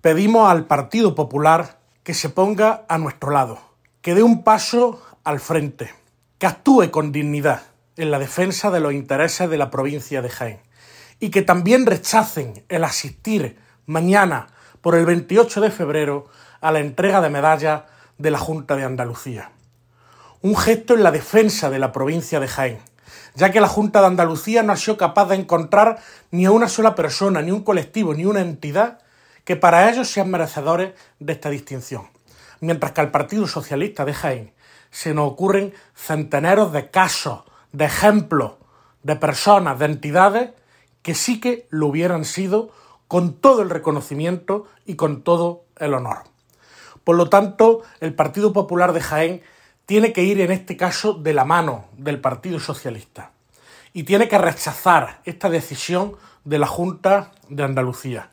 Pedimos al Partido Popular que se ponga a nuestro lado, que dé un paso al frente, que actúe con dignidad en la defensa de los intereses de la provincia de Jaén y que también rechacen el asistir mañana por el 28 de febrero a la entrega de medallas de la Junta de Andalucía. Un gesto en la defensa de la provincia de Jaén, ya que la Junta de Andalucía no ha sido capaz de encontrar ni a una sola persona, ni un colectivo, ni una entidad que para ellos sean merecedores de esta distinción. Mientras que al Partido Socialista de Jaén se nos ocurren centenares de casos, de ejemplos, de personas, de entidades que sí que lo hubieran sido con todo el reconocimiento y con todo el honor. Por lo tanto, el Partido Popular de Jaén tiene que ir en este caso de la mano del Partido Socialista y tiene que rechazar esta decisión de la Junta de Andalucía